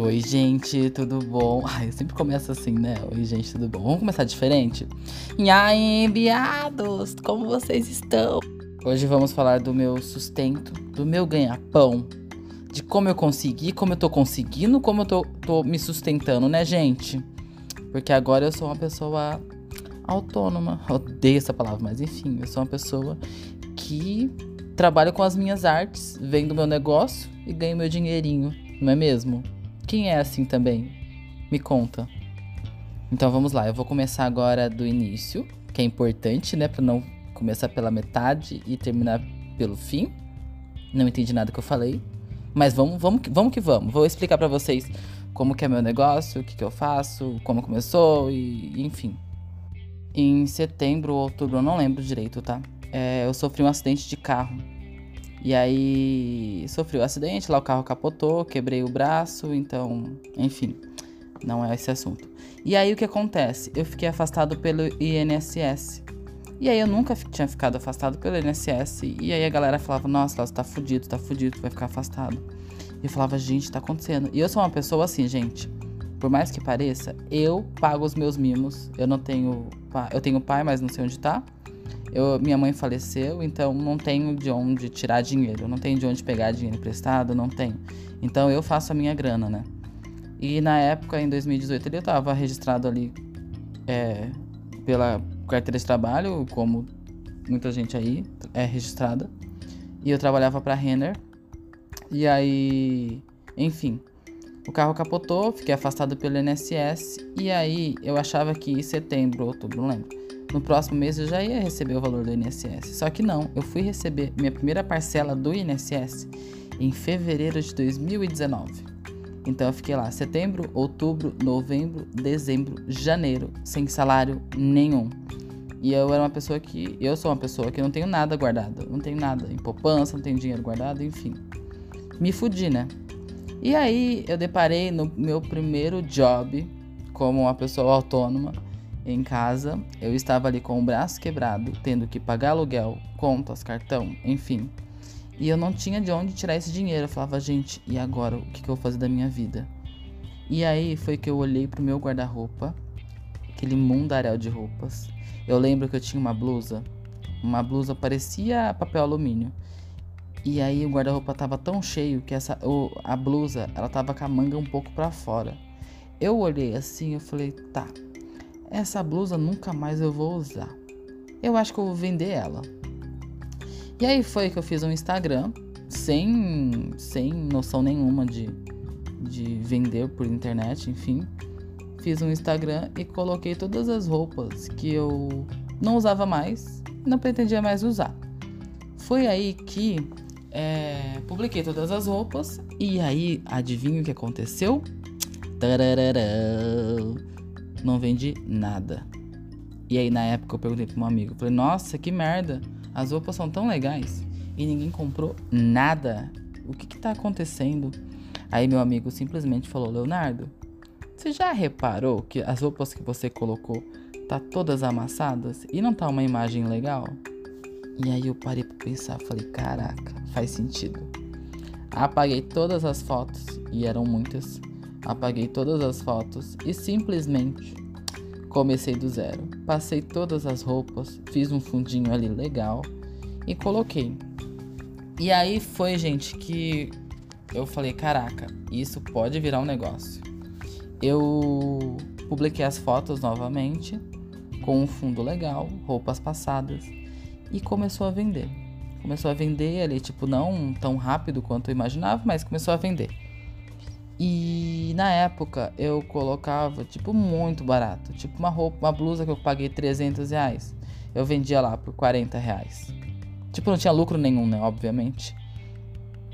Oi, gente, tudo bom? Ai, eu sempre começo assim, né? Oi, gente, tudo bom? Vamos começar diferente? E aí, viados, como vocês estão? Hoje vamos falar do meu sustento, do meu ganha-pão, de como eu consegui, como eu tô conseguindo, como eu tô, tô me sustentando, né, gente? Porque agora eu sou uma pessoa autônoma. Odeio essa palavra, mas enfim, eu sou uma pessoa que trabalha com as minhas artes, vendo meu negócio e ganho meu dinheirinho, não é mesmo? Quem é assim também? Me conta. Então vamos lá, eu vou começar agora do início, que é importante, né, para não começar pela metade e terminar pelo fim. Não entendi nada que eu falei, mas vamos, vamos, vamos que vamos. Vou explicar para vocês como que é meu negócio, o que que eu faço, como começou e enfim. Em setembro ou outubro, eu não lembro direito, tá? É, eu sofri um acidente de carro e aí sofri o um acidente, lá o carro capotou, quebrei o braço, então, enfim, não é esse assunto. E aí o que acontece? Eu fiquei afastado pelo INSS. E aí eu nunca tinha ficado afastado pelo INSS. E aí a galera falava, nossa, você tá fudido, tá fudido, vai ficar afastado. E eu falava, gente, tá acontecendo. E eu sou uma pessoa assim, gente. Por mais que pareça, eu pago os meus mimos. Eu não tenho. Eu tenho pai, mas não sei onde tá. Eu, minha mãe faleceu, então não tenho de onde tirar dinheiro, não tenho de onde pegar dinheiro emprestado, não tenho. Então eu faço a minha grana, né? E na época, em 2018, ele estava registrado ali é, pela carteira de trabalho, como muita gente aí é registrada. E eu trabalhava para Renner. E aí, enfim, o carro capotou, fiquei afastado pelo INSS. E aí eu achava que em setembro, outubro, não lembro no próximo mês eu já ia receber o valor do INSS. Só que não, eu fui receber minha primeira parcela do INSS em fevereiro de 2019. Então eu fiquei lá setembro, outubro, novembro, dezembro, janeiro, sem salário nenhum. E eu era uma pessoa que. Eu sou uma pessoa que não tenho nada guardado. Não tenho nada em poupança, não tenho dinheiro guardado, enfim. Me fudi, né? E aí eu deparei no meu primeiro job como uma pessoa autônoma em casa, eu estava ali com o braço quebrado, tendo que pagar aluguel, contas, cartão, enfim. E eu não tinha de onde tirar esse dinheiro. Eu falava, gente, e agora? O que, eu vou fazer da minha vida? E aí foi que eu olhei pro meu guarda-roupa, aquele mundaréu de roupas. Eu lembro que eu tinha uma blusa, uma blusa parecia papel alumínio. E aí o guarda-roupa tava tão cheio que essa, a blusa, ela tava com a manga um pouco para fora. Eu olhei assim, eu falei, tá, essa blusa nunca mais eu vou usar. Eu acho que eu vou vender ela. E aí foi que eu fiz um Instagram sem, sem noção nenhuma de, de vender por internet, enfim. Fiz um Instagram e coloquei todas as roupas que eu não usava mais não pretendia mais usar. Foi aí que é, publiquei todas as roupas e aí adivinha o que aconteceu? Não vendi nada. E aí na época eu perguntei para um amigo, falei: "Nossa, que merda. As roupas são tão legais e ninguém comprou nada. O que que tá acontecendo?" Aí meu amigo simplesmente falou: "Leonardo, você já reparou que as roupas que você colocou tá todas amassadas e não tá uma imagem legal?" E aí eu parei para pensar, falei: "Caraca, faz sentido." Apaguei todas as fotos e eram muitas Apaguei todas as fotos e simplesmente comecei do zero. Passei todas as roupas, fiz um fundinho ali legal e coloquei. E aí foi, gente, que eu falei: caraca, isso pode virar um negócio. Eu publiquei as fotos novamente com um fundo legal, roupas passadas e começou a vender. Começou a vender ali, tipo, não tão rápido quanto eu imaginava, mas começou a vender. E na época eu colocava, tipo, muito barato. Tipo, uma roupa, uma blusa que eu paguei 300 reais. Eu vendia lá por 40 reais. Tipo, não tinha lucro nenhum, né? Obviamente.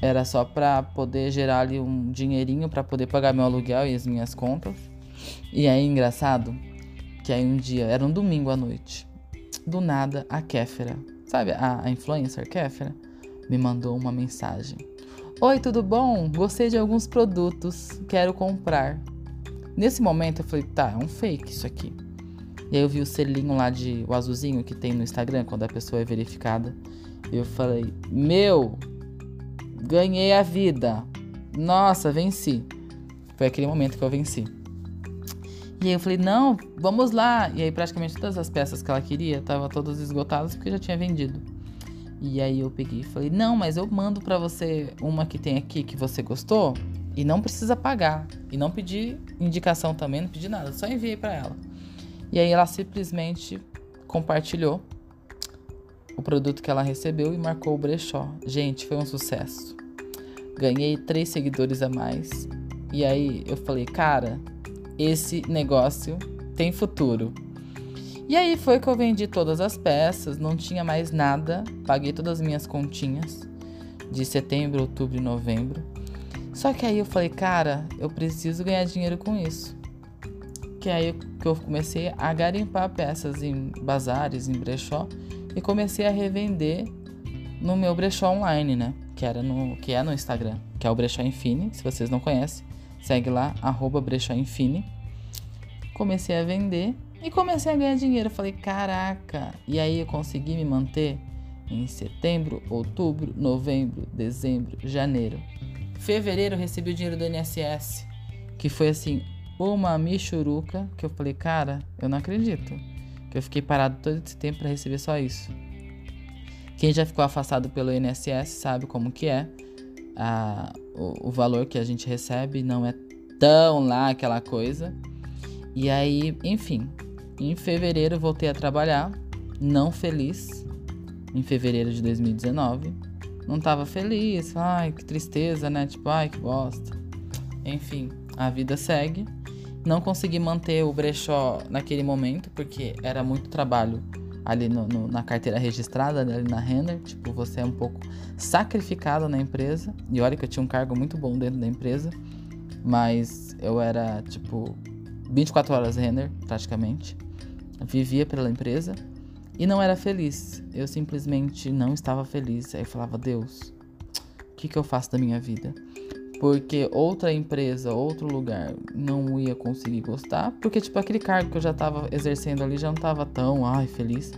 Era só pra poder gerar ali um dinheirinho para poder pagar meu aluguel e as minhas contas. E aí, engraçado, que aí um dia, era um domingo à noite. Do nada, a Kéfera, sabe a, a influencer Kéfera, me mandou uma mensagem. Oi, tudo bom? Gostei de alguns produtos, quero comprar. Nesse momento eu falei, tá, é um fake isso aqui. E aí eu vi o selinho lá de o azulzinho que tem no Instagram quando a pessoa é verificada. Eu falei, meu, ganhei a vida. Nossa, venci. Foi aquele momento que eu venci. E aí eu falei, não, vamos lá. E aí praticamente todas as peças que ela queria estavam todas esgotadas porque eu já tinha vendido. E aí eu peguei e falei, não, mas eu mando para você uma que tem aqui que você gostou e não precisa pagar. E não pedir indicação também, não pedi nada, só enviei para ela. E aí ela simplesmente compartilhou o produto que ela recebeu e marcou o brechó. Gente, foi um sucesso. Ganhei três seguidores a mais. E aí eu falei, cara, esse negócio tem futuro. E aí foi que eu vendi todas as peças, não tinha mais nada, paguei todas as minhas continhas de setembro, outubro e novembro. Só que aí eu falei, cara, eu preciso ganhar dinheiro com isso. Que aí que eu comecei a garimpar peças em bazares, em brechó e comecei a revender no meu brechó online, né? Que era no que é no Instagram, que é o Brechó Infine, se vocês não conhecem, segue lá arroba Brechó Infine. Comecei a vender e comecei a ganhar dinheiro. Falei, caraca! E aí eu consegui me manter em setembro, outubro, novembro, dezembro, janeiro. Fevereiro eu recebi o dinheiro do INSS, que foi assim, uma michuruca, que eu falei, cara, eu não acredito. Que eu fiquei parado todo esse tempo para receber só isso. Quem já ficou afastado pelo INSS sabe como que é. A, o, o valor que a gente recebe não é tão lá aquela coisa. E aí, enfim, em fevereiro voltei a trabalhar, não feliz, em fevereiro de 2019. Não tava feliz, ai que tristeza, né? Tipo, ai que bosta. Enfim, a vida segue. Não consegui manter o brechó naquele momento, porque era muito trabalho ali no, no, na carteira registrada, né, ali na Renner. Tipo, você é um pouco sacrificado na empresa. E olha que eu tinha um cargo muito bom dentro da empresa. Mas eu era, tipo, 24 horas Renner, praticamente. vivia pela empresa e não era feliz. Eu simplesmente não estava feliz. Aí eu falava, Deus, o que, que eu faço da minha vida? Porque outra empresa, outro lugar não ia conseguir gostar. Porque, tipo, aquele cargo que eu já estava exercendo ali já não estava tão, ai, feliz.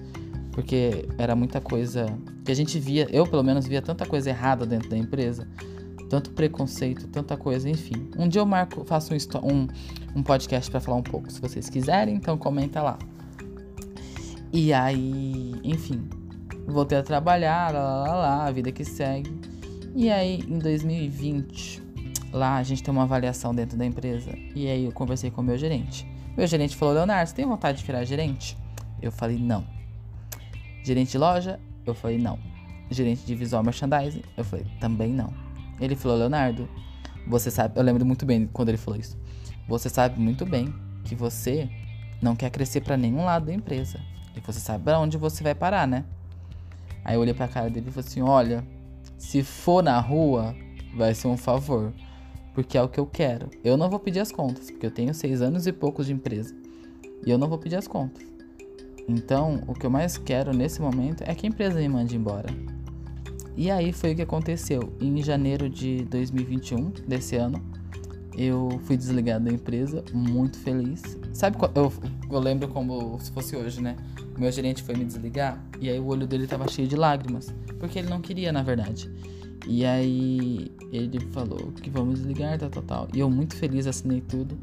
Porque era muita coisa que a gente via, eu pelo menos via tanta coisa errada dentro da empresa tanto preconceito, tanta coisa, enfim. Um dia eu marco, faço um, um, um podcast para falar um pouco, se vocês quiserem, então comenta lá. E aí, enfim, voltei a trabalhar, lá, lá, lá, a vida que segue. E aí, em 2020, lá a gente tem uma avaliação dentro da empresa. E aí eu conversei com o meu gerente. Meu gerente falou: Leonardo, você tem vontade de virar gerente? Eu falei: não. Gerente de loja? Eu falei: não. Gerente de visual merchandising? Eu falei: também não. Ele falou, Leonardo, você sabe, eu lembro muito bem quando ele falou isso. Você sabe muito bem que você não quer crescer para nenhum lado da empresa. E você sabe para onde você vai parar, né? Aí eu olhei pra cara dele e falei assim: Olha, se for na rua, vai ser um favor. Porque é o que eu quero. Eu não vou pedir as contas, porque eu tenho seis anos e poucos de empresa. E eu não vou pedir as contas. Então, o que eu mais quero nesse momento é que a empresa me mande embora. E aí foi o que aconteceu. Em janeiro de 2021, desse ano, eu fui desligado da empresa, muito feliz. Sabe, eu, eu lembro como se fosse hoje, né? O meu gerente foi me desligar e aí o olho dele tava cheio de lágrimas, porque ele não queria, na verdade. E aí ele falou que vamos desligar, tal, tal, tal. E eu muito feliz assinei tudo.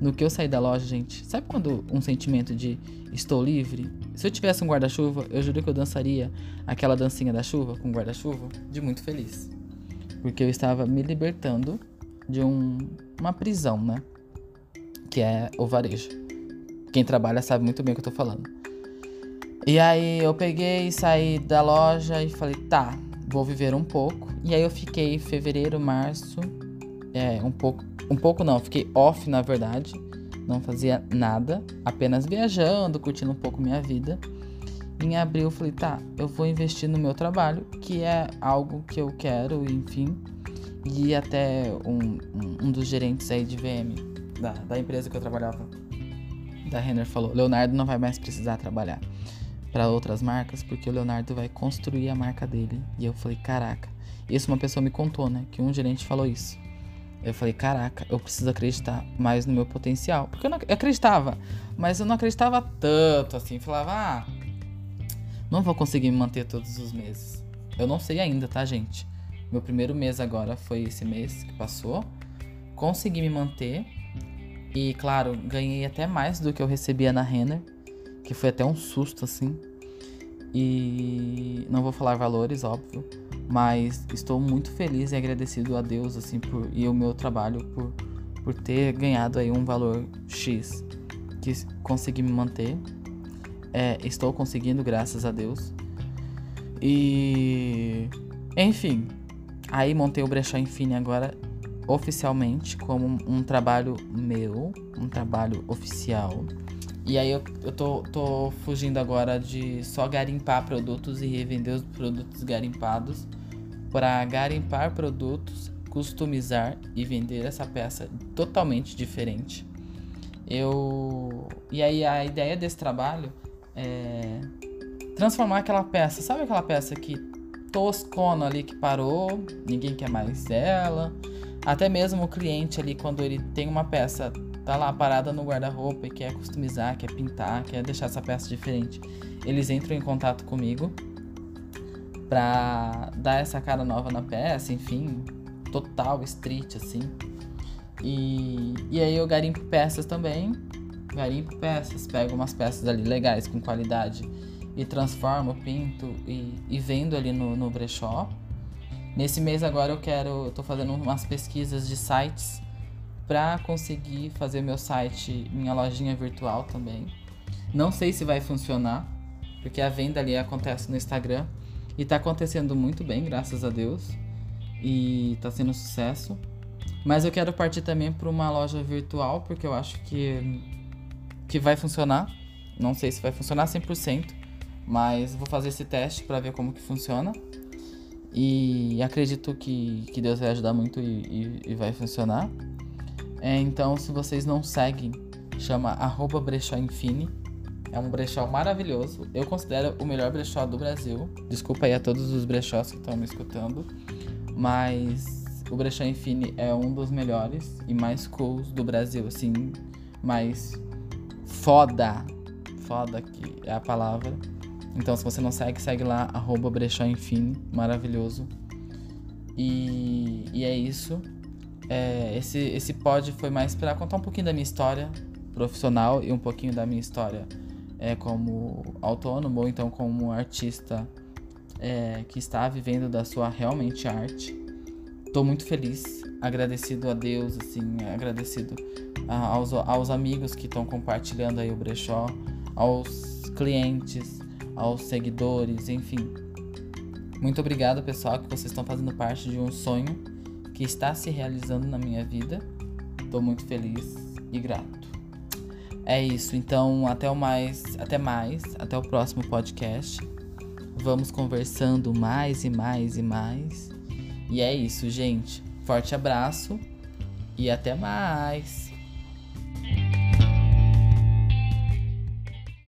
No que eu saí da loja, gente, sabe quando um sentimento de estou livre? Se eu tivesse um guarda-chuva, eu juro que eu dançaria aquela dancinha da chuva com guarda-chuva de muito feliz. Porque eu estava me libertando de um, uma prisão, né? Que é o varejo. Quem trabalha sabe muito bem o que eu tô falando. E aí eu peguei, saí da loja e falei, tá, vou viver um pouco. E aí eu fiquei fevereiro, março, é, um pouco um pouco não, fiquei off na verdade. Não fazia nada, apenas viajando, curtindo um pouco minha vida. Em abril eu falei, tá, eu vou investir no meu trabalho, que é algo que eu quero, enfim. E até um, um, dos gerentes aí de VM, da, da empresa que eu trabalhava, da Renner, falou: Leonardo não vai mais precisar trabalhar para outras marcas, porque o Leonardo vai construir a marca dele. E eu falei: caraca. Isso uma pessoa me contou, né? Que um gerente falou isso. Eu falei, caraca, eu preciso acreditar mais no meu potencial. Porque eu, não, eu acreditava, mas eu não acreditava tanto assim. Falava, ah, não vou conseguir me manter todos os meses. Eu não sei ainda, tá, gente? Meu primeiro mês agora foi esse mês que passou. consegui me manter. E, claro, ganhei até mais do que eu recebia na Renner, que foi até um susto, assim. E não vou falar valores, óbvio, mas estou muito feliz e agradecido a Deus, assim, por, e o meu trabalho por, por ter ganhado aí um valor X que consegui me manter. É, estou conseguindo, graças a Deus. E. Enfim. Aí montei o Brechó Infine agora oficialmente como um trabalho meu, um trabalho oficial. E aí eu, eu tô, tô fugindo agora de só garimpar produtos e revender os produtos garimpados para garimpar produtos, customizar e vender essa peça totalmente diferente. Eu e aí a ideia desse trabalho é transformar aquela peça, sabe aquela peça que toscona ali que parou, ninguém quer mais ela, até mesmo o cliente ali quando ele tem uma peça tá lá parada no guarda-roupa e quer customizar, quer pintar, quer deixar essa peça diferente, eles entram em contato comigo pra dar essa cara nova na peça, enfim, total street assim. E, e aí eu garimpo peças também, garimpo peças, pego umas peças ali legais, com qualidade e transformo, pinto e, e vendo ali no, no brechó. Nesse mês agora eu quero, eu tô fazendo umas pesquisas de sites para conseguir fazer meu site, minha lojinha virtual também. Não sei se vai funcionar, porque a venda ali acontece no Instagram e tá acontecendo muito bem, graças a Deus. E tá sendo sucesso. Mas eu quero partir também para uma loja virtual, porque eu acho que que vai funcionar. Não sei se vai funcionar 100%, mas vou fazer esse teste para ver como que funciona. E acredito que, que Deus vai ajudar muito e, e, e vai funcionar. É, então, se vocês não seguem, chama arroba brechó infine. É um brechó maravilhoso. Eu considero o melhor brechó do Brasil. Desculpa aí a todos os brechós que estão me escutando. Mas o brechó infine é um dos melhores e mais cools do Brasil, assim, mais foda. Foda que é a palavra. Então, se você não segue, segue lá, arroba Brechó Infine, maravilhoso. E, e é isso. É, esse, esse pod foi mais para contar um pouquinho da minha história profissional e um pouquinho da minha história é, como autônomo ou então como artista é, que está vivendo da sua realmente arte. Tô muito feliz, agradecido a Deus, assim, agradecido aos, aos amigos que estão compartilhando aí o brechó, aos clientes, aos seguidores, enfim. Muito obrigado, pessoal, que vocês estão fazendo parte de um sonho que está se realizando na minha vida. Estou muito feliz e grato. É isso, então até o mais, até mais, até o próximo podcast. Vamos conversando mais e mais e mais. E é isso, gente. Forte abraço e até mais.